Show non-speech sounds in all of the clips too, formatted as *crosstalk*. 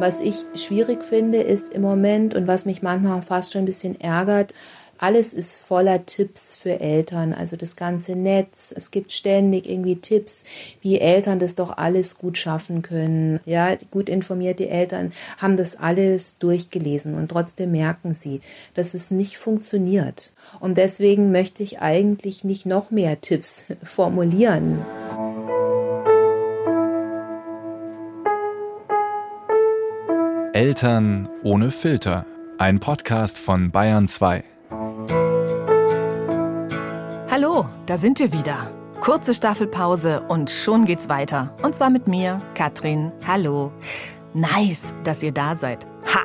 Was ich schwierig finde, ist im Moment und was mich manchmal fast schon ein bisschen ärgert, alles ist voller Tipps für Eltern, also das ganze Netz. Es gibt ständig irgendwie Tipps, wie Eltern das doch alles gut schaffen können. Ja, gut informierte Eltern haben das alles durchgelesen und trotzdem merken sie, dass es nicht funktioniert. Und deswegen möchte ich eigentlich nicht noch mehr Tipps *laughs* formulieren. Eltern ohne Filter. Ein Podcast von Bayern 2. Hallo, da sind wir wieder. Kurze Staffelpause und schon geht's weiter. Und zwar mit mir, Katrin. Hallo. Nice, dass ihr da seid. Ha!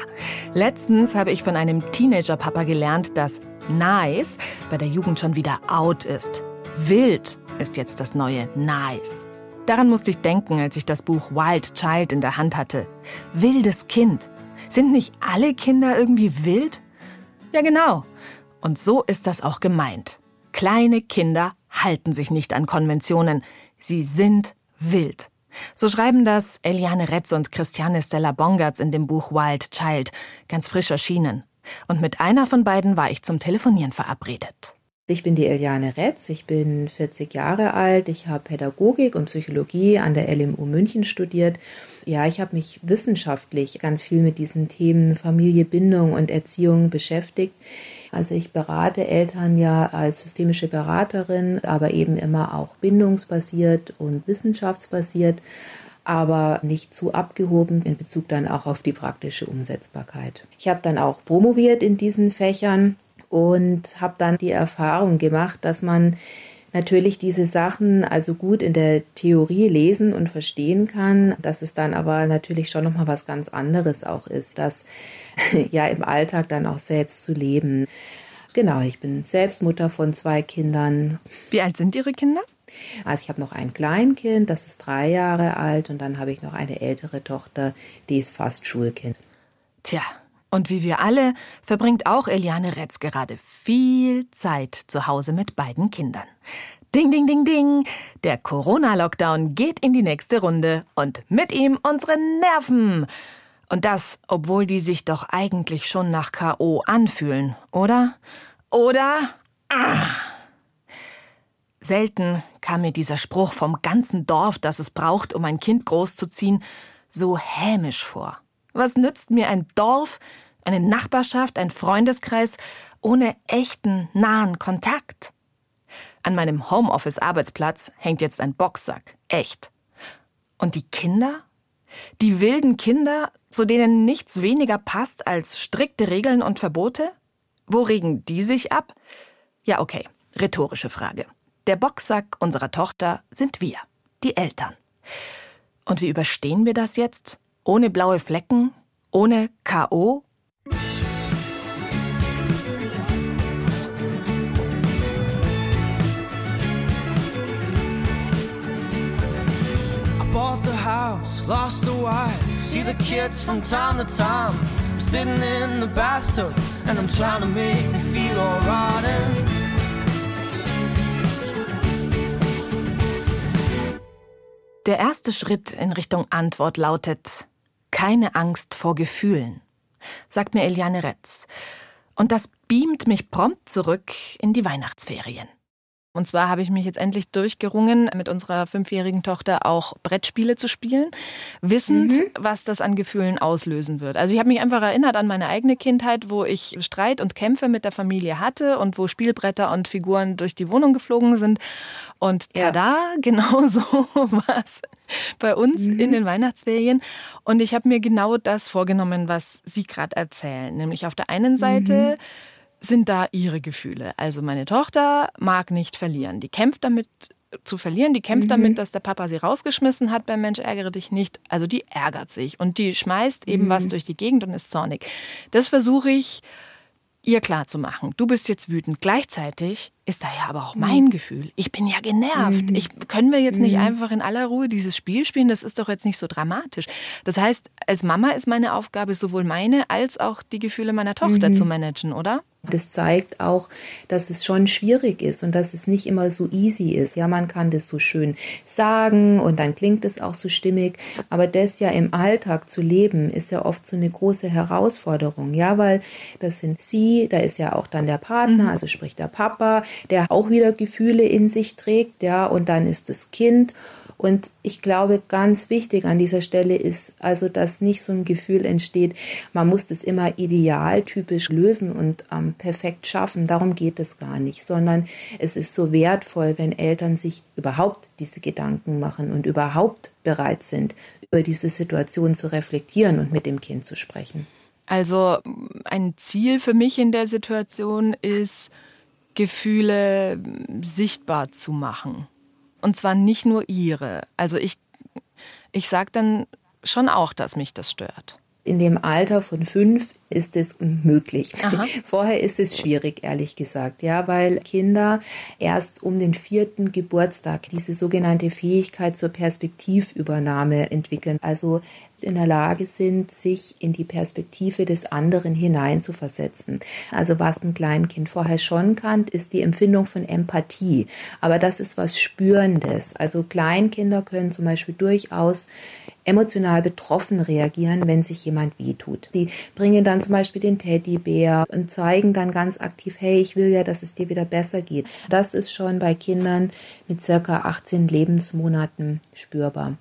Letztens habe ich von einem Teenager-Papa gelernt, dass nice bei der Jugend schon wieder out ist. Wild ist jetzt das neue nice. Daran musste ich denken, als ich das Buch Wild Child in der Hand hatte. Wildes Kind. Sind nicht alle Kinder irgendwie wild? Ja, genau. Und so ist das auch gemeint. Kleine Kinder halten sich nicht an Konventionen. Sie sind wild. So schreiben das Eliane Retz und Christiane Stella Bongertz in dem Buch Wild Child, ganz frisch erschienen. Und mit einer von beiden war ich zum Telefonieren verabredet. Ich bin die Eliane Retz, ich bin 40 Jahre alt, ich habe Pädagogik und Psychologie an der LMU München studiert. Ja, ich habe mich wissenschaftlich ganz viel mit diesen Themen Familie, Bindung und Erziehung beschäftigt. Also ich berate Eltern ja als systemische Beraterin, aber eben immer auch bindungsbasiert und wissenschaftsbasiert aber nicht zu abgehoben in Bezug dann auch auf die praktische Umsetzbarkeit. Ich habe dann auch promoviert in diesen Fächern und habe dann die Erfahrung gemacht, dass man natürlich diese Sachen also gut in der Theorie lesen und verstehen kann, dass es dann aber natürlich schon noch mal was ganz anderes auch ist, das *laughs* ja im Alltag dann auch selbst zu leben. Genau, ich bin selbst Mutter von zwei Kindern. Wie alt sind Ihre Kinder? Also ich habe noch ein Kleinkind, das ist drei Jahre alt und dann habe ich noch eine ältere Tochter, die ist fast Schulkind. Tja, und wie wir alle verbringt auch Eliane Retz gerade viel Zeit zu Hause mit beiden Kindern. Ding, ding, ding, ding. Der Corona-Lockdown geht in die nächste Runde und mit ihm unsere Nerven. Und das, obwohl die sich doch eigentlich schon nach K.O. anfühlen, oder? Oder? Ah. Selten kam mir dieser Spruch vom ganzen Dorf, das es braucht, um ein Kind großzuziehen, so hämisch vor. Was nützt mir ein Dorf, eine Nachbarschaft, ein Freundeskreis ohne echten, nahen Kontakt? An meinem Homeoffice-Arbeitsplatz hängt jetzt ein Boxsack. Echt. Und die Kinder? Die wilden Kinder, zu denen nichts weniger passt als strikte Regeln und Verbote? Wo regen die sich ab? Ja, okay, rhetorische Frage. Der Boxsack unserer Tochter sind wir, die Eltern. Und wie überstehen wir das jetzt? Ohne blaue Flecken, ohne K.O. bought the house, lost the wife, see the kids from time to time. I'm sitting in the bathtub and I'm trying to make me feel alright. Der erste Schritt in Richtung Antwort lautet keine Angst vor Gefühlen, sagt mir Eliane Retz. Und das beamt mich prompt zurück in die Weihnachtsferien. Und zwar habe ich mich jetzt endlich durchgerungen, mit unserer fünfjährigen Tochter auch Brettspiele zu spielen, wissend, mhm. was das an Gefühlen auslösen wird. Also ich habe mich einfach erinnert an meine eigene Kindheit, wo ich Streit und Kämpfe mit der Familie hatte und wo Spielbretter und Figuren durch die Wohnung geflogen sind. Und tada, ja. *laughs* genau so war es bei uns mhm. in den Weihnachtsferien. Und ich habe mir genau das vorgenommen, was Sie gerade erzählen. Nämlich auf der einen Seite mhm sind da ihre Gefühle. Also meine Tochter mag nicht verlieren. Die kämpft damit zu verlieren, die kämpft mhm. damit, dass der Papa sie rausgeschmissen hat beim Mensch ärgere dich nicht. Also die ärgert sich und die schmeißt eben mhm. was durch die Gegend und ist zornig. Das versuche ich ihr klar zu machen. Du bist jetzt wütend. Gleichzeitig ist da ja aber auch mein mhm. Gefühl. Ich bin ja genervt. Mhm. Ich, können wir jetzt nicht mhm. einfach in aller Ruhe dieses Spiel spielen? Das ist doch jetzt nicht so dramatisch. Das heißt, als Mama ist meine Aufgabe sowohl meine als auch die Gefühle meiner Tochter zu managen, oder? Das zeigt auch, dass es schon schwierig ist und dass es nicht immer so easy ist. Ja, man kann das so schön sagen und dann klingt es auch so stimmig, aber das ja im Alltag zu leben, ist ja oft so eine große Herausforderung. Ja, weil das sind sie, da ist ja auch dann der Partner, mhm. also sprich der Papa, der auch wieder Gefühle in sich trägt, ja, und dann ist das Kind und ich glaube, ganz wichtig an dieser Stelle ist also, dass nicht so ein Gefühl entsteht, man muss das immer idealtypisch lösen und ähm, perfekt schaffen. Darum geht es gar nicht, sondern es ist so wertvoll, wenn Eltern sich überhaupt diese Gedanken machen und überhaupt bereit sind, über diese Situation zu reflektieren und mit dem Kind zu sprechen. Also ein Ziel für mich in der Situation ist, Gefühle sichtbar zu machen. Und zwar nicht nur ihre. Also ich, ich sage dann schon auch, dass mich das stört. In dem Alter von fünf ist es möglich. Aha. *laughs* Vorher ist es schwierig, ehrlich gesagt, ja, weil Kinder erst um den vierten Geburtstag diese sogenannte Fähigkeit zur Perspektivübernahme entwickeln. Also in der Lage sind, sich in die Perspektive des anderen hineinzuversetzen. Also was ein Kleinkind vorher schon kann, ist die Empfindung von Empathie. Aber das ist was Spürendes. Also Kleinkinder können zum Beispiel durchaus emotional betroffen reagieren, wenn sich jemand wehtut. Die bringen dann zum Beispiel den Teddybär und zeigen dann ganz aktiv, hey, ich will ja, dass es dir wieder besser geht. Das ist schon bei Kindern mit circa 18 Lebensmonaten spürbar.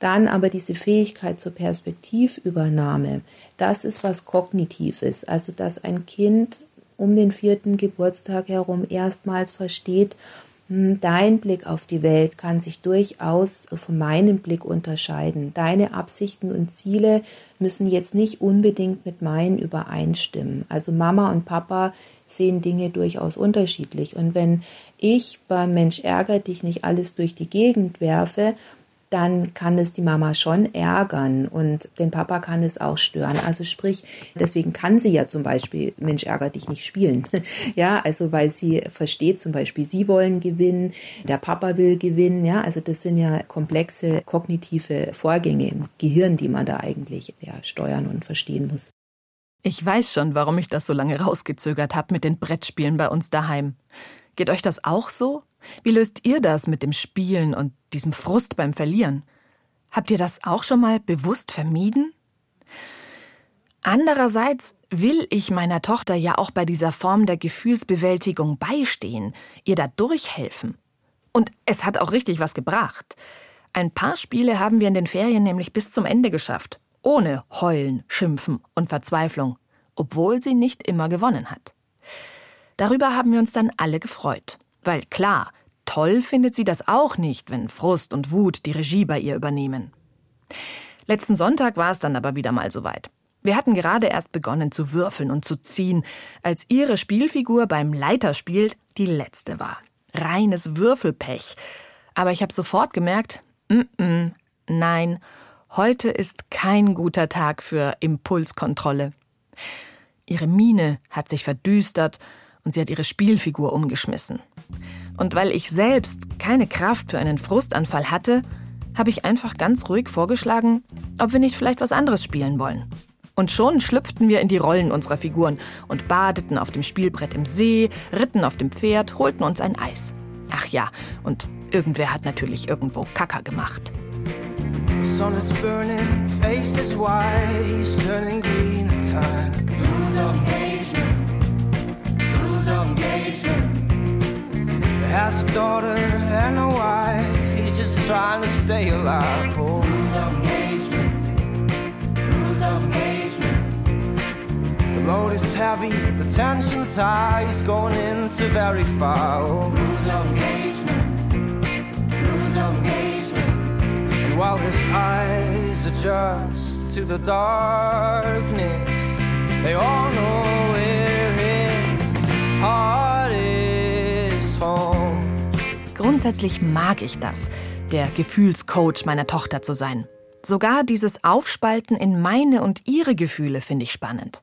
Dann aber diese Fähigkeit zur Perspektivübernahme, das ist was Kognitives, also dass ein Kind um den vierten Geburtstag herum erstmals versteht, hm, Dein Blick auf die Welt kann sich durchaus von meinem Blick unterscheiden. Deine Absichten und Ziele müssen jetzt nicht unbedingt mit meinen übereinstimmen. Also Mama und Papa sehen Dinge durchaus unterschiedlich. Und wenn ich beim Mensch ärger dich nicht alles durch die Gegend werfe dann kann es die Mama schon ärgern und den Papa kann es auch stören. Also sprich, deswegen kann sie ja zum Beispiel Mensch ärger dich nicht spielen. *laughs* ja, also weil sie versteht zum Beispiel, sie wollen gewinnen, der Papa will gewinnen. Ja, also das sind ja komplexe kognitive Vorgänge im Gehirn, die man da eigentlich ja, steuern und verstehen muss. Ich weiß schon, warum ich das so lange rausgezögert habe mit den Brettspielen bei uns daheim. Geht euch das auch so? Wie löst ihr das mit dem Spielen und diesem Frust beim Verlieren? Habt ihr das auch schon mal bewusst vermieden? Andererseits will ich meiner Tochter ja auch bei dieser Form der Gefühlsbewältigung beistehen, ihr da durchhelfen. Und es hat auch richtig was gebracht. Ein paar Spiele haben wir in den Ferien nämlich bis zum Ende geschafft, ohne Heulen, Schimpfen und Verzweiflung, obwohl sie nicht immer gewonnen hat. Darüber haben wir uns dann alle gefreut. Weil klar, toll findet sie das auch nicht, wenn Frust und Wut die Regie bei ihr übernehmen. Letzten Sonntag war es dann aber wieder mal soweit. Wir hatten gerade erst begonnen zu würfeln und zu ziehen, als ihre Spielfigur beim Leiterspiel die letzte war. Reines Würfelpech. Aber ich habe sofort gemerkt, mm -mm, nein, heute ist kein guter Tag für Impulskontrolle. Ihre Miene hat sich verdüstert und sie hat ihre Spielfigur umgeschmissen. Und weil ich selbst keine Kraft für einen Frustanfall hatte, habe ich einfach ganz ruhig vorgeschlagen, ob wir nicht vielleicht was anderes spielen wollen. Und schon schlüpften wir in die Rollen unserer Figuren und badeten auf dem Spielbrett im See, ritten auf dem Pferd, holten uns ein Eis. Ach ja, und irgendwer hat natürlich irgendwo Kacker gemacht. Sun is burning, face is white, he's turning green time. Has a daughter and a wife. He's just trying to stay alive. Oh. Rules of engagement. Rules of engagement. The load is heavy, the tension's high. He's going into very far. Oh. Rules of engagement. Rules of engagement. And while his eyes adjust to the darkness, they all know where Grundsätzlich mag ich das, der Gefühlscoach meiner Tochter zu sein. Sogar dieses Aufspalten in meine und ihre Gefühle finde ich spannend.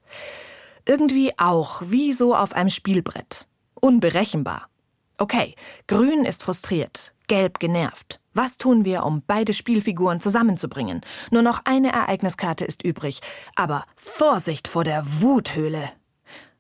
Irgendwie auch, wie so auf einem Spielbrett. Unberechenbar. Okay, Grün ist frustriert, Gelb genervt. Was tun wir, um beide Spielfiguren zusammenzubringen? Nur noch eine Ereigniskarte ist übrig. Aber Vorsicht vor der Wuthöhle.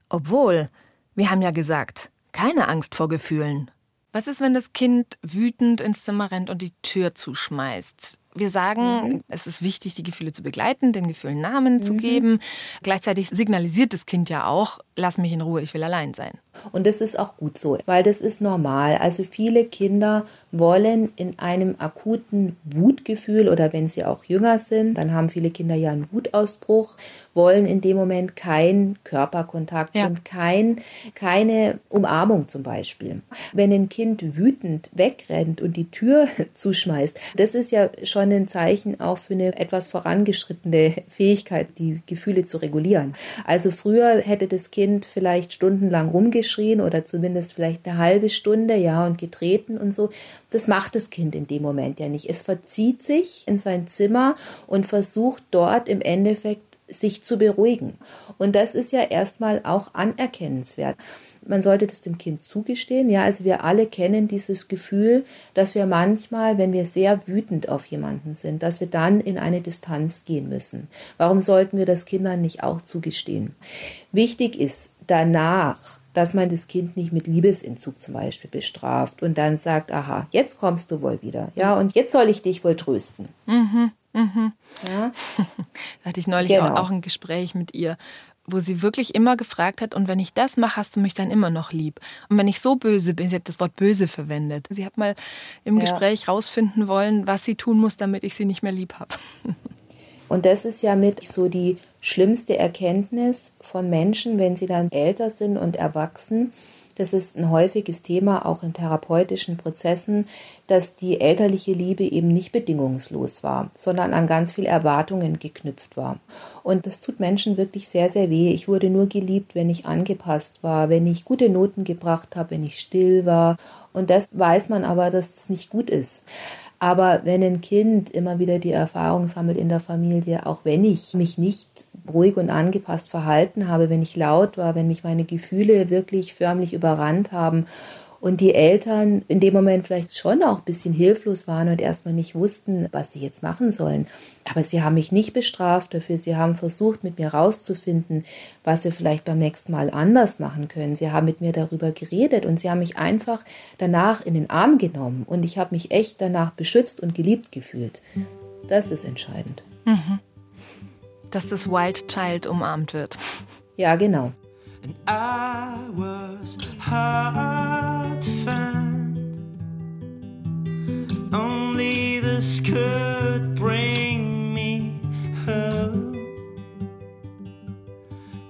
Obwohl, Wir haben ja gesagt, keine Angst vor Gefühlen. Was ist, wenn das Kind wütend ins Zimmer rennt und die Tür zuschmeißt? Wir sagen, mhm. es ist wichtig, die Gefühle zu begleiten, den Gefühlen Namen mhm. zu geben. Gleichzeitig signalisiert das Kind ja auch, lass mich in Ruhe, ich will allein sein. Und das ist auch gut so, weil das ist normal. Also viele Kinder wollen in einem akuten Wutgefühl oder wenn sie auch jünger sind, dann haben viele Kinder ja einen Wutausbruch, wollen in dem Moment keinen Körperkontakt ja. und kein, keine Umarmung zum Beispiel. Wenn ein Kind wütend wegrennt und die Tür *laughs* zuschmeißt, das ist ja schon schon ein Zeichen auch für eine etwas vorangeschrittene Fähigkeit, die Gefühle zu regulieren. Also früher hätte das Kind vielleicht stundenlang rumgeschrien oder zumindest vielleicht eine halbe Stunde, ja, und getreten und so. Das macht das Kind in dem Moment ja nicht. Es verzieht sich in sein Zimmer und versucht dort im Endeffekt sich zu beruhigen. Und das ist ja erstmal auch anerkennenswert. Man sollte das dem Kind zugestehen. Ja, also wir alle kennen dieses Gefühl, dass wir manchmal, wenn wir sehr wütend auf jemanden sind, dass wir dann in eine Distanz gehen müssen. Warum sollten wir das Kindern nicht auch zugestehen? Wichtig ist danach, dass man das Kind nicht mit Liebesentzug zum Beispiel bestraft und dann sagt, aha, jetzt kommst du wohl wieder, ja, und jetzt soll ich dich wohl trösten. Mhm. Mhm. Ja. *laughs* Da hatte ich neulich genau. auch ein Gespräch mit ihr, wo sie wirklich immer gefragt hat, und wenn ich das mache, hast du mich dann immer noch lieb. Und wenn ich so böse bin, sie hat das Wort böse verwendet. Sie hat mal im ja. Gespräch rausfinden wollen, was sie tun muss, damit ich sie nicht mehr lieb habe. *laughs* Und das ist ja mit so die schlimmste Erkenntnis von Menschen, wenn sie dann älter sind und erwachsen, das ist ein häufiges Thema auch in therapeutischen Prozessen, dass die elterliche Liebe eben nicht bedingungslos war, sondern an ganz viel Erwartungen geknüpft war. Und das tut Menschen wirklich sehr, sehr weh. Ich wurde nur geliebt, wenn ich angepasst war, wenn ich gute Noten gebracht habe, wenn ich still war. Und das weiß man aber, dass es das nicht gut ist. Aber wenn ein Kind immer wieder die Erfahrung sammelt in der Familie, auch wenn ich mich nicht ruhig und angepasst verhalten habe, wenn ich laut war, wenn mich meine Gefühle wirklich förmlich überrannt haben und die Eltern in dem Moment vielleicht schon auch ein bisschen hilflos waren und erstmal nicht wussten, was sie jetzt machen sollen. Aber sie haben mich nicht bestraft dafür. Sie haben versucht, mit mir rauszufinden, was wir vielleicht beim nächsten Mal anders machen können. Sie haben mit mir darüber geredet und sie haben mich einfach danach in den Arm genommen. Und ich habe mich echt danach beschützt und geliebt gefühlt. Das ist entscheidend. Mhm. Dass das Wild Child umarmt wird. Ja, genau. and I was hard to find. Only this could bring me home.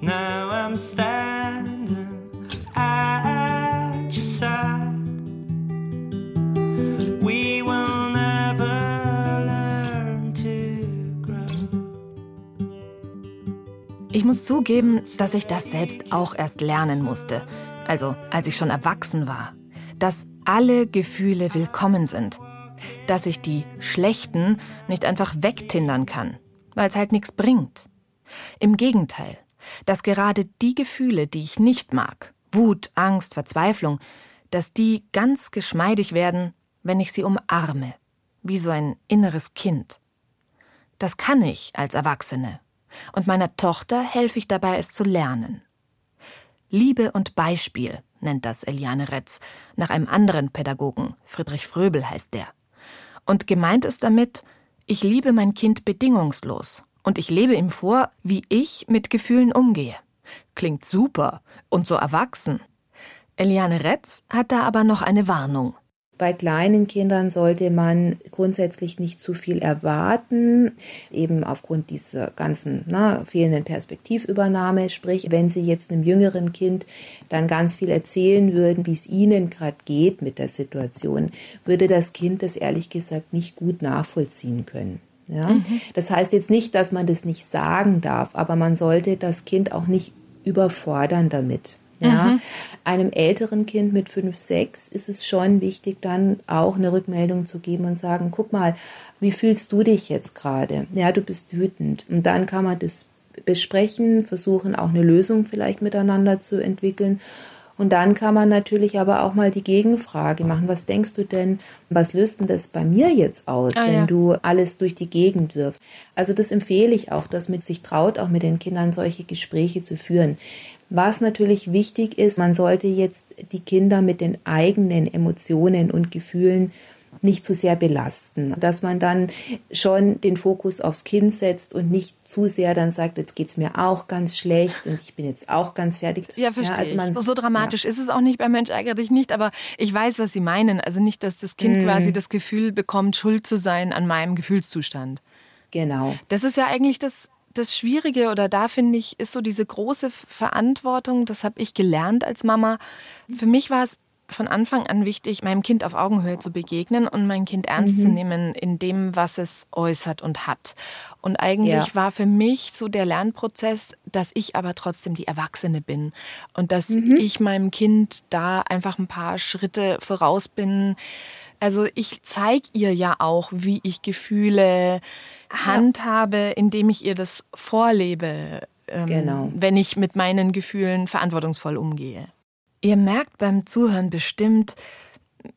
Now I'm standing at your side. We will Ich muss zugeben, dass ich das selbst auch erst lernen musste, also als ich schon erwachsen war, dass alle Gefühle willkommen sind, dass ich die schlechten nicht einfach wegtindern kann, weil es halt nichts bringt. Im Gegenteil, dass gerade die Gefühle, die ich nicht mag, Wut, Angst, Verzweiflung, dass die ganz geschmeidig werden, wenn ich sie umarme, wie so ein inneres Kind. Das kann ich als Erwachsene und meiner Tochter helfe ich dabei, es zu lernen. Liebe und Beispiel nennt das Eliane Retz, nach einem anderen Pädagogen, Friedrich Fröbel heißt der. Und gemeint ist damit, ich liebe mein Kind bedingungslos und ich lebe ihm vor, wie ich mit Gefühlen umgehe. Klingt super und so erwachsen. Eliane Retz hat da aber noch eine Warnung. Bei kleinen Kindern sollte man grundsätzlich nicht zu viel erwarten, eben aufgrund dieser ganzen na, fehlenden Perspektivübernahme. Sprich, wenn Sie jetzt einem jüngeren Kind dann ganz viel erzählen würden, wie es Ihnen gerade geht mit der Situation, würde das Kind das ehrlich gesagt nicht gut nachvollziehen können. Ja? Mhm. Das heißt jetzt nicht, dass man das nicht sagen darf, aber man sollte das Kind auch nicht überfordern damit. Ja, mhm. einem älteren Kind mit fünf, sechs ist es schon wichtig, dann auch eine Rückmeldung zu geben und sagen, guck mal, wie fühlst du dich jetzt gerade? Ja, du bist wütend. Und dann kann man das besprechen, versuchen auch eine Lösung vielleicht miteinander zu entwickeln. Und dann kann man natürlich aber auch mal die Gegenfrage machen. Was denkst du denn, was löst denn das bei mir jetzt aus, Ah, wenn ja. du alles durch die Gegend wirfst? Also das empfehle ich auch, dass man sich traut, auch mit den Kindern solche Gespräche zu führen. Was natürlich wichtig ist, man sollte jetzt die Kinder mit den eigenen Emotionen und Gefühlen nicht zu sehr belasten, dass man dann schon den Fokus aufs Kind setzt und nicht zu sehr dann sagt, jetzt geht's mir auch ganz schlecht und ich bin jetzt auch ganz fertig. Ja, verstehe also man- ich. So, so dramatisch ist es auch nicht bei Mensch ärgere dich nicht, aber ich weiß, was Sie meinen. Also nicht, dass das. Kind quasi das Gefühl bekommt, schuld zu sein an meinem Gefühlszustand. Genau. Das ist ja eigentlich das, das Schwierige oder da finde ich, ist so diese große Verantwortung, das habe ich gelernt als Mama. Für mich war es von Anfang an wichtig, meinem Kind auf Augenhöhe zu begegnen und mein Kind ernst zu nehmen in dem, was es äußert und hat. Und eigentlich Ja. war für mich so der Lernprozess, dass ich aber trotzdem die Erwachsene bin und dass ich meinem Kind da einfach ein paar Schritte voraus bin. Also ich zeige ihr ja auch, wie ich Gefühle handhabe, indem ich ihr das vorlebe, ähm, Genau. wenn ich mit meinen Gefühlen verantwortungsvoll umgehe. Ihr merkt beim Zuhören bestimmt,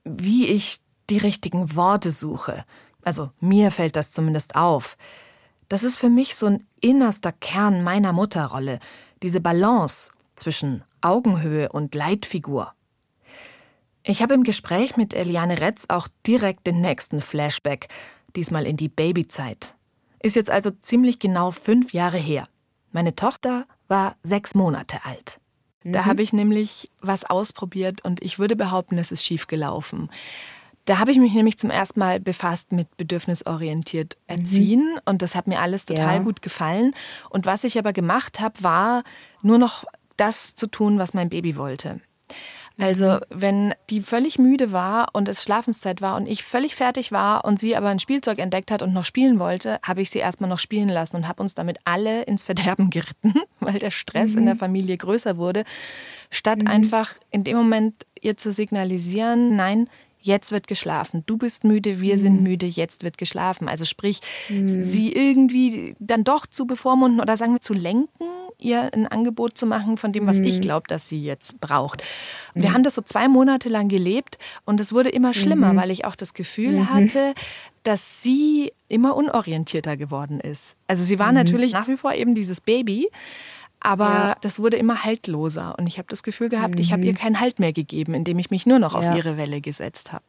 wie ich die richtigen Worte suche. Also mir fällt das zumindest auf. Das ist für mich so ein innerster Kern meiner Mutterrolle, diese Balance zwischen Augenhöhe und Leitfigur. Ich habe im Gespräch mit Eliane Retz auch direkt den nächsten Flashback, diesmal in die Babyzeit. Ist jetzt also ziemlich genau fünf Jahre her. Meine Tochter war sechs Monate alt. Da habe ich nämlich was ausprobiert und ich würde behaupten, es ist schief gelaufen. Da habe ich mich nämlich zum ersten Mal befasst mit bedürfnisorientiert erziehen und das hat mir alles total Ja. gut gefallen. Und was ich aber gemacht habe, war nur noch das zu tun, was mein Baby wollte. Also, wenn die völlig müde war und es Schlafenszeit war und ich völlig fertig war und sie aber ein Spielzeug entdeckt hat und noch spielen wollte, habe ich sie erstmal noch spielen lassen und habe uns damit alle ins Verderben *laughs* geritten, weil der Stress in der Familie größer wurde, statt einfach in dem Moment ihr zu signalisieren, nein, jetzt wird geschlafen. Du bist müde, wir sind müde, jetzt wird geschlafen. Also sprich, sie irgendwie dann doch zu bevormunden oder sagen wir zu lenken, ihr ein Angebot zu machen von dem, was ich glaube, dass sie jetzt braucht. Und Wir haben das so zwei Monate lang gelebt und es wurde immer schlimmer, weil ich auch das Gefühl hatte, dass sie immer unorientierter geworden ist. Also sie war natürlich nach wie vor eben dieses Baby, aber das wurde immer haltloser und ich habe das Gefühl gehabt, ich habe ihr keinen Halt mehr gegeben, indem ich mich nur noch auf Ja. ihre Welle gesetzt habe.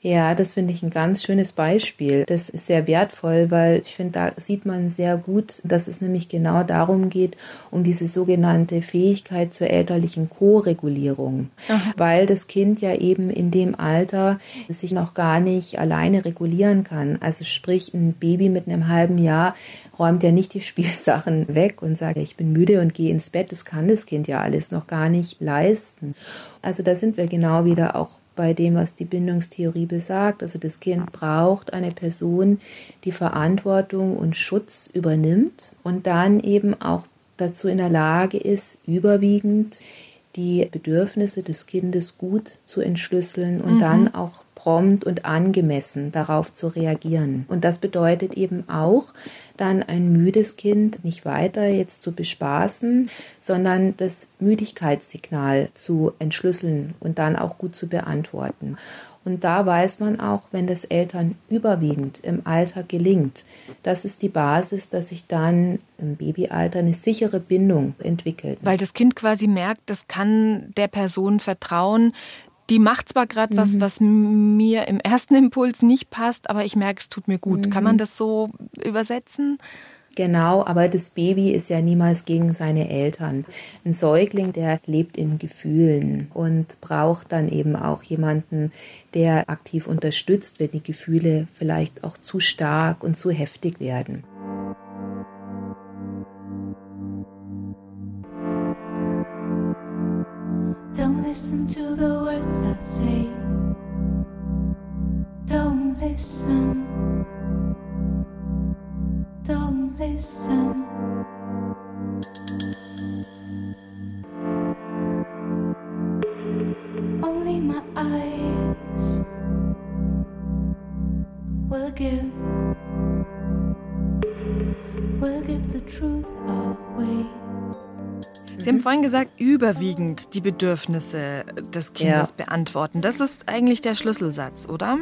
Ja, das finde ich ein ganz schönes Beispiel. Das ist sehr wertvoll, weil ich finde, da sieht man sehr gut, dass es nämlich genau darum geht, um diese sogenannte Fähigkeit zur elterlichen Co-Regulierung. Weil das Kind ja eben in dem Alter sich noch gar nicht alleine regulieren kann. Also sprich, ein Baby mit einem halben Jahr räumt ja nicht die *laughs* Spielsachen weg und sagt, ich bin müde und gehe ins Bett. Das kann das Kind ja alles noch gar nicht leisten. Also da sind wir genau wieder auch bei dem, was die Bindungstheorie besagt. Also das Kind braucht eine Person, die Verantwortung und Schutz übernimmt und dann eben auch dazu in der Lage ist, überwiegend die Bedürfnisse des Kindes gut zu entschlüsseln und dann auch prompt und angemessen darauf zu reagieren. Und das bedeutet eben auch, dann ein müdes Kind nicht weiter jetzt zu bespaßen, sondern das Müdigkeitssignal zu entschlüsseln und dann auch gut zu beantworten. Und da weiß man auch, wenn das Eltern überwiegend im Alter gelingt, das ist die Basis, dass sich dann im Babyalter eine sichere Bindung entwickelt. Weil das Kind quasi merkt, das kann der Person vertrauen. Die macht zwar gerade was, was mir im ersten Impuls nicht passt, aber ich merke, es tut mir gut. Kann man das so übersetzen? Genau, aber das Baby ist ja niemals gegen seine Eltern. Ein Säugling, der lebt in Gefühlen und braucht dann eben auch jemanden, der aktiv unterstützt, wenn die Gefühle vielleicht auch zu stark und zu heftig werden. Sie haben vorhin gesagt, überwiegend die Bedürfnisse des Kindes Ja. beantworten. Das ist eigentlich der Schlüsselsatz, oder?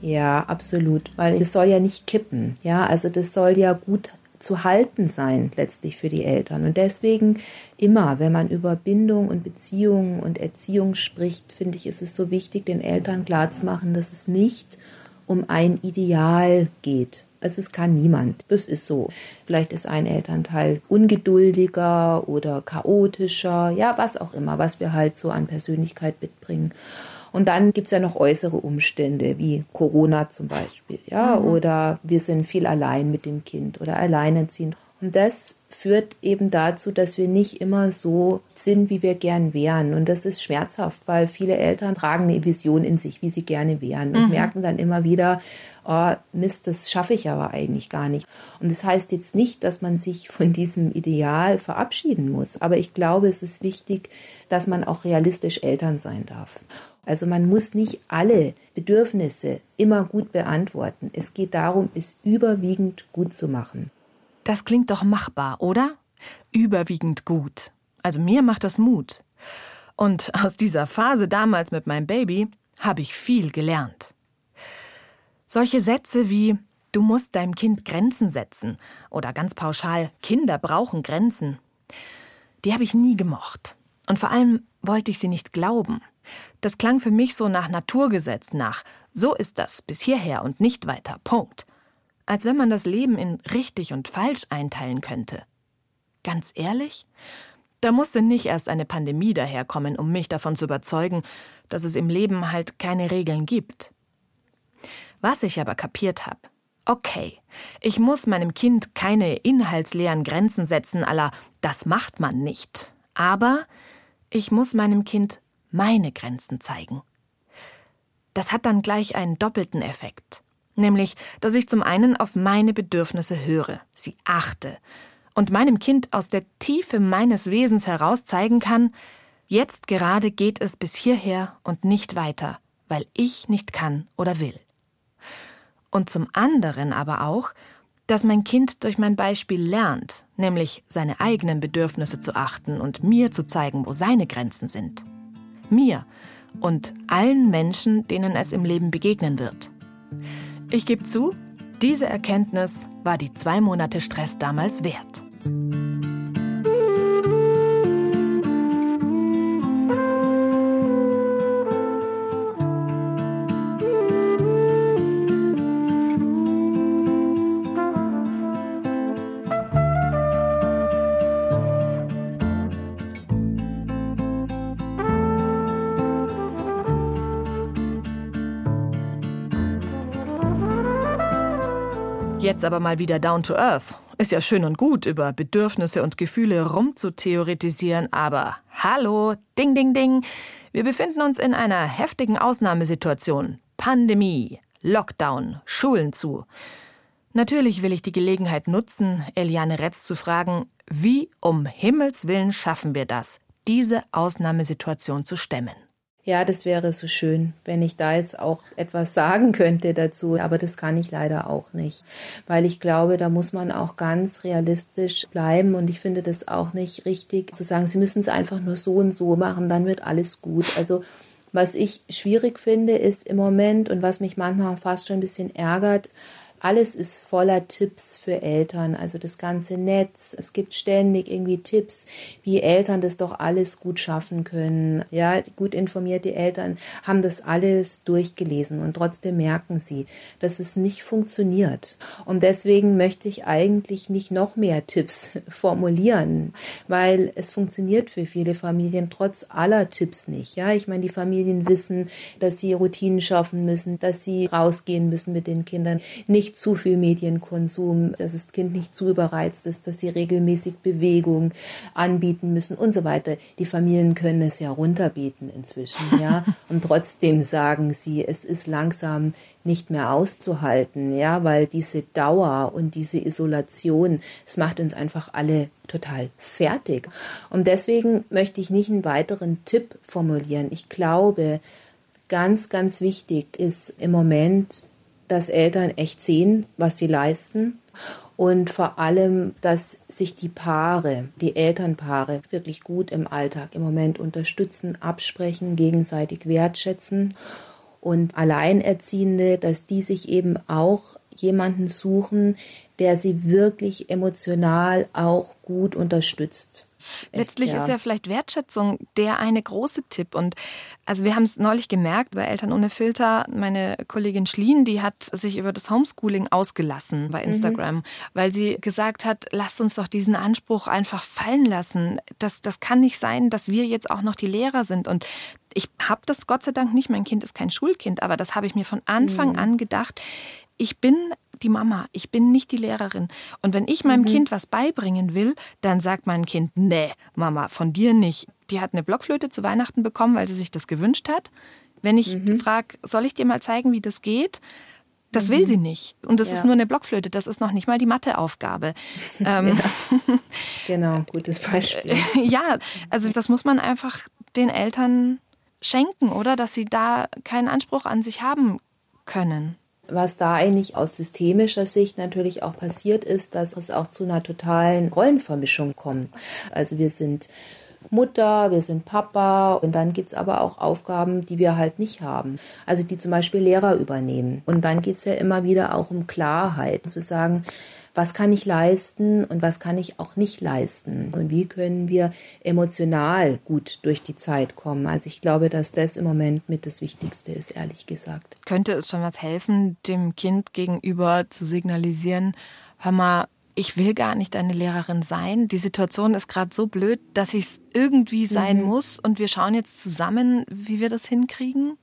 Ja, absolut, weil es soll ja nicht kippen. Ja, also das soll ja gut zu halten sein letztlich für die Eltern. Und deswegen immer, wenn man über Bindung und Beziehungen und Erziehung spricht, finde ich, ist es so wichtig, den Eltern klarzumachen, dass es nicht um ein Ideal geht. Also es kann niemand. Das ist so. Vielleicht ist ein Elternteil ungeduldiger oder chaotischer, ja, was auch immer, was wir halt so an Persönlichkeit mitbringen. Und dann gibt's ja noch äußere Umstände, wie Corona zum Beispiel, ja, oder wir sind viel allein mit dem Kind oder alleinerziehend. Und das führt eben dazu, dass wir nicht immer so sind, wie wir gern wären. Und das ist schmerzhaft, weil viele Eltern tragen eine Vision in sich, wie sie gerne wären und merken dann immer wieder, oh, Mist, das schaffe ich aber eigentlich gar nicht. Und das heißt jetzt nicht, dass man sich von diesem Ideal verabschieden muss. Aber ich glaube, es ist wichtig, dass man auch realistisch Eltern sein darf. Also man muss nicht alle Bedürfnisse immer gut beantworten. Es geht darum, es überwiegend gut zu machen. Das klingt doch machbar, oder? Überwiegend gut. Also mir macht das Mut. Und aus dieser Phase damals mit meinem Baby habe ich viel gelernt. Solche Sätze wie Du musst deinem Kind Grenzen setzen oder ganz pauschal Kinder brauchen Grenzen, die habe ich nie gemocht. Und vor allem wollte ich sie nicht glauben. Das klang für mich so nach Naturgesetz, nach so ist das bis hierher und nicht weiter. Punkt. Als wenn man das Leben in richtig und falsch einteilen könnte. Ganz ehrlich? Da musste nicht erst eine Pandemie daherkommen, um mich davon zu überzeugen, dass es im Leben halt keine Regeln gibt. Was ich aber kapiert habe, okay, ich muss meinem Kind keine inhaltsleeren Grenzen setzen, aller das macht man nicht. Aber ich muss meinem Kind meine Grenzen zeigen. Das hat dann gleich einen doppelten Effekt. Nämlich, dass ich zum einen auf meine Bedürfnisse höre, sie achte und meinem Kind aus der Tiefe meines Wesens heraus zeigen kann, jetzt gerade geht es bis hierher und nicht weiter, weil ich nicht kann oder will. Und zum anderen aber auch, dass mein Kind durch mein Beispiel lernt, nämlich seine eigenen Bedürfnisse zu achten und mir zu zeigen, wo seine Grenzen sind. Mir und allen Menschen, denen es im Leben begegnen wird. Ich gebe zu, diese Erkenntnis war die zwei Monate Stress damals wert. Jetzt aber mal wieder down to earth. Ist ja schön und gut, über Bedürfnisse und Gefühle rumzutheoretisieren, aber hallo, ding, ding, ding. Wir befinden uns in einer heftigen Ausnahmesituation. Pandemie, Lockdown, Schulen zu. Natürlich will ich die Gelegenheit nutzen, Eliane Retz zu fragen, wie um Himmels Willen schaffen wir das, diese Ausnahmesituation zu stemmen? Ja, das wäre so schön, wenn ich da jetzt auch etwas sagen könnte dazu, aber das kann ich leider auch nicht, weil ich glaube, da muss man auch ganz realistisch bleiben und ich finde das auch nicht richtig zu sagen, Sie müssen es einfach nur so und so machen, dann wird alles gut. Also was ich schwierig finde, ist im Moment und was mich manchmal fast schon ein bisschen ärgert, alles ist voller Tipps für Eltern, also das ganze Netz. Es gibt ständig irgendwie Tipps, wie Eltern das doch alles gut schaffen können. Ja, gut informierte Eltern haben das alles durchgelesen und trotzdem merken sie, dass es nicht funktioniert. Und deswegen möchte ich eigentlich nicht noch mehr Tipps *laughs* formulieren, weil es funktioniert für viele Familien trotz aller Tipps nicht. Ja, ich meine, die Familien wissen, dass sie Routinen schaffen müssen, dass sie rausgehen müssen mit den Kindern, nicht zu viel Medienkonsum, dass das Kind nicht zu überreizt ist, dass sie regelmäßig Bewegung anbieten müssen und so weiter. Die Familien können es ja runterbeten inzwischen, *laughs* ja, und trotzdem sagen sie, es ist langsam nicht mehr auszuhalten, ja, weil diese Dauer und diese Isolation, es macht uns einfach alle total fertig. Und deswegen möchte ich nicht einen weiteren Tipp formulieren. Ich glaube, ganz, ganz wichtig ist im Moment, dass Eltern echt sehen, was sie leisten, Und vor allem, dass sich die Paare, die Elternpaare wirklich gut im Alltag im Moment unterstützen, absprechen, gegenseitig wertschätzen. Und Alleinerziehende, dass die sich eben auch jemanden suchen, der sie wirklich emotional auch gut unterstützt. Letztlich ja. ist ja vielleicht Wertschätzung der eine große Tipp. Und also wir haben es neulich gemerkt bei Eltern ohne Filter. Meine Kollegin Schlien, die hat sich über das Homeschooling ausgelassen bei Instagram, mhm. weil sie gesagt hat, lasst uns doch diesen Anspruch einfach fallen lassen. Das, das kann nicht sein, dass wir jetzt auch noch die Lehrer sind. Und ich habe das Gott sei Dank nicht. Mein Kind ist kein Schulkind, aber das habe ich mir von Anfang mhm. an gedacht. Ich bin die Mama, ich bin nicht die Lehrerin. Und wenn ich meinem mhm. Kind was beibringen will, dann sagt mein Kind, nee, Mama, von dir nicht. Die hat eine Blockflöte zu Weihnachten bekommen, weil sie sich das gewünscht hat. Wenn ich mhm. frage, soll ich dir mal zeigen, wie das geht? Das mhm. will sie nicht. Und das ja. ist nur eine Blockflöte, das ist noch nicht mal die Matheaufgabe. *laughs* ähm, ja. *laughs* Genau, gutes Beispiel. *laughs* ja, also das muss man einfach den Eltern schenken, oder? Dass sie da keinen Anspruch an sich haben können was da eigentlich aus systemischer Sicht natürlich auch passiert ist, dass es auch zu einer totalen Rollenvermischung kommt. Also wir sind Mutter, wir sind Papa und dann gibt's aber auch Aufgaben, die wir halt nicht haben. Also die zum Beispiel Lehrer übernehmen. Und dann geht's ja immer wieder auch um Klarheit, zu sagen, was kann ich leisten und was kann ich auch nicht leisten und wie können wir emotional gut durch die Zeit kommen. Also ich glaube, dass das im Moment mit das Wichtigste ist, ehrlich gesagt. Könnte es schon was helfen, dem Kind gegenüber zu signalisieren, hör mal, ich will gar nicht deine Lehrerin sein. Die Situation ist gerade so blöd, dass ich es irgendwie sein mhm. muss und wir schauen jetzt zusammen, wie wir das hinkriegen?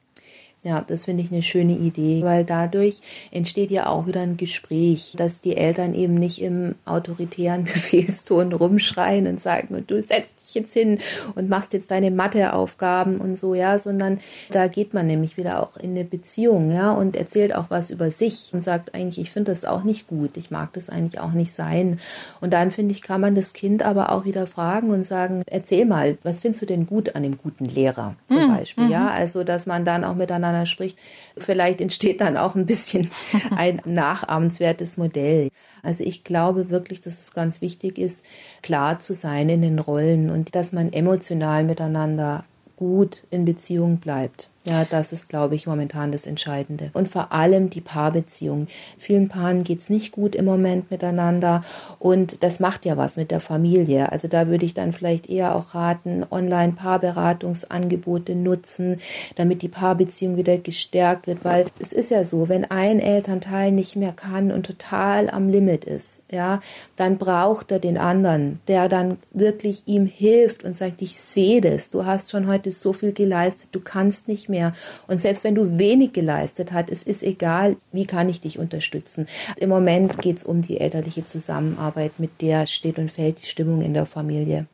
Ja, das finde ich eine schöne Idee, weil dadurch entsteht ja auch wieder ein Gespräch, dass die Eltern eben nicht im autoritären *laughs* Befehlston rumschreien und sagen, und du setzt dich jetzt hin und machst jetzt deine Matheaufgaben und so, ja, sondern da geht man nämlich wieder auch in eine Beziehung, ja, und erzählt auch was über sich und sagt eigentlich, ich finde das auch nicht gut, ich mag das eigentlich auch nicht sein. Und dann finde ich, kann man das Kind aber auch wieder fragen und sagen, erzähl mal, was findest du denn gut an dem guten Lehrer zum mhm. Beispiel, ja, mhm. also dass man dann auch miteinander miteinander spricht. Vielleicht entsteht dann auch ein bisschen *laughs* ein nachahmenswertes Modell. Also ich glaube wirklich, dass es ganz wichtig ist, klar zu sein in den Rollen und dass man emotional miteinander gut in Beziehung bleibt. Ja, das ist, glaube ich, momentan das Entscheidende. Und vor allem die Paarbeziehung. Vielen Paaren geht's nicht gut im Moment miteinander und das macht ja was mit der Familie. Also da würde ich dann vielleicht eher auch raten, Online-Paarberatungsangebote nutzen, damit die Paarbeziehung wieder gestärkt wird, weil es ist ja so, wenn ein Elternteil nicht mehr kann und total am Limit ist, ja, dann braucht er den anderen, der dann wirklich ihm hilft und sagt, ich sehe das, du hast schon heute so viel geleistet, du kannst nicht mehr mehr. Und selbst wenn du wenig geleistet hast, es ist egal, wie kann ich dich unterstützen. Im Moment geht es um die elterliche Zusammenarbeit, mit der steht und fällt die Stimmung in der Familie.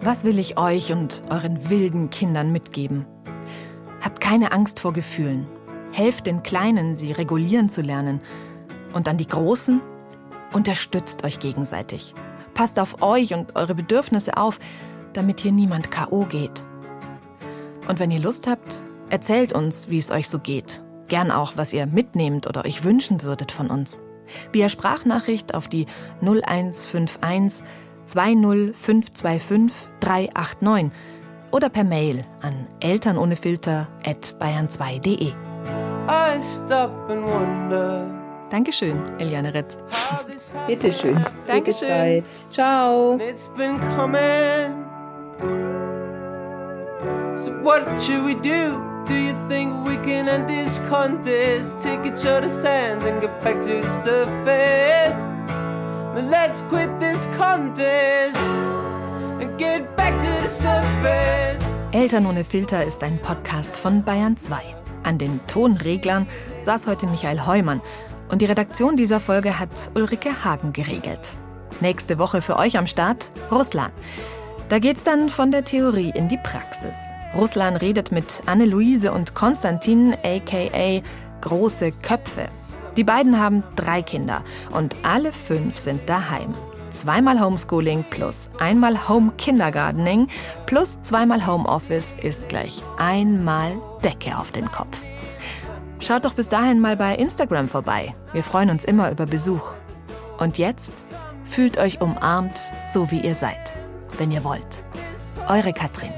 Was will ich euch und euren wilden Kindern mitgeben? Habt keine Angst vor Gefühlen. Helft den Kleinen, sie regulieren zu lernen. Und an die Großen, unterstützt euch gegenseitig. Passt auf euch und eure Bedürfnisse auf, damit hier niemand KO geht. Und wenn ihr Lust habt, erzählt uns, wie es euch so geht. Gern auch, was ihr mitnehmt oder euch wünschen würdet von uns. Via Sprachnachricht auf die 0151 20525 389 oder per Mail an elternohnefilter@bayern2.de. I stop and wonder Dankeschön, Eliane Retz. Bitteschön. Dankeschön. Ciao. It's been coming. So what should we do? Do you think we can end this contest? Take each other's hands and get back to the surface. Then let's quit this contest and get back to the surface. Eltern ohne Filter ist ein Podcast von Bayern 2. An den Tonreglern saß heute Michael Heumann. Und die Redaktion dieser Folge hat Ulrike Hagen geregelt. Nächste Woche für euch am Start Russland. Da geht's dann von der Theorie in die Praxis. Russland redet mit Anne-Luise und Konstantin, aka Große Köpfe. Die beiden haben drei Kinder und alle fünf sind daheim. Zweimal Homeschooling plus einmal Home Kindergartening plus zweimal Homeoffice ist gleich einmal Decke auf den Kopf. Schaut doch bis dahin mal bei Instagram vorbei. Wir freuen uns immer über Besuch. Und jetzt fühlt euch umarmt, so wie ihr seid, wenn ihr wollt. Eure Katrin.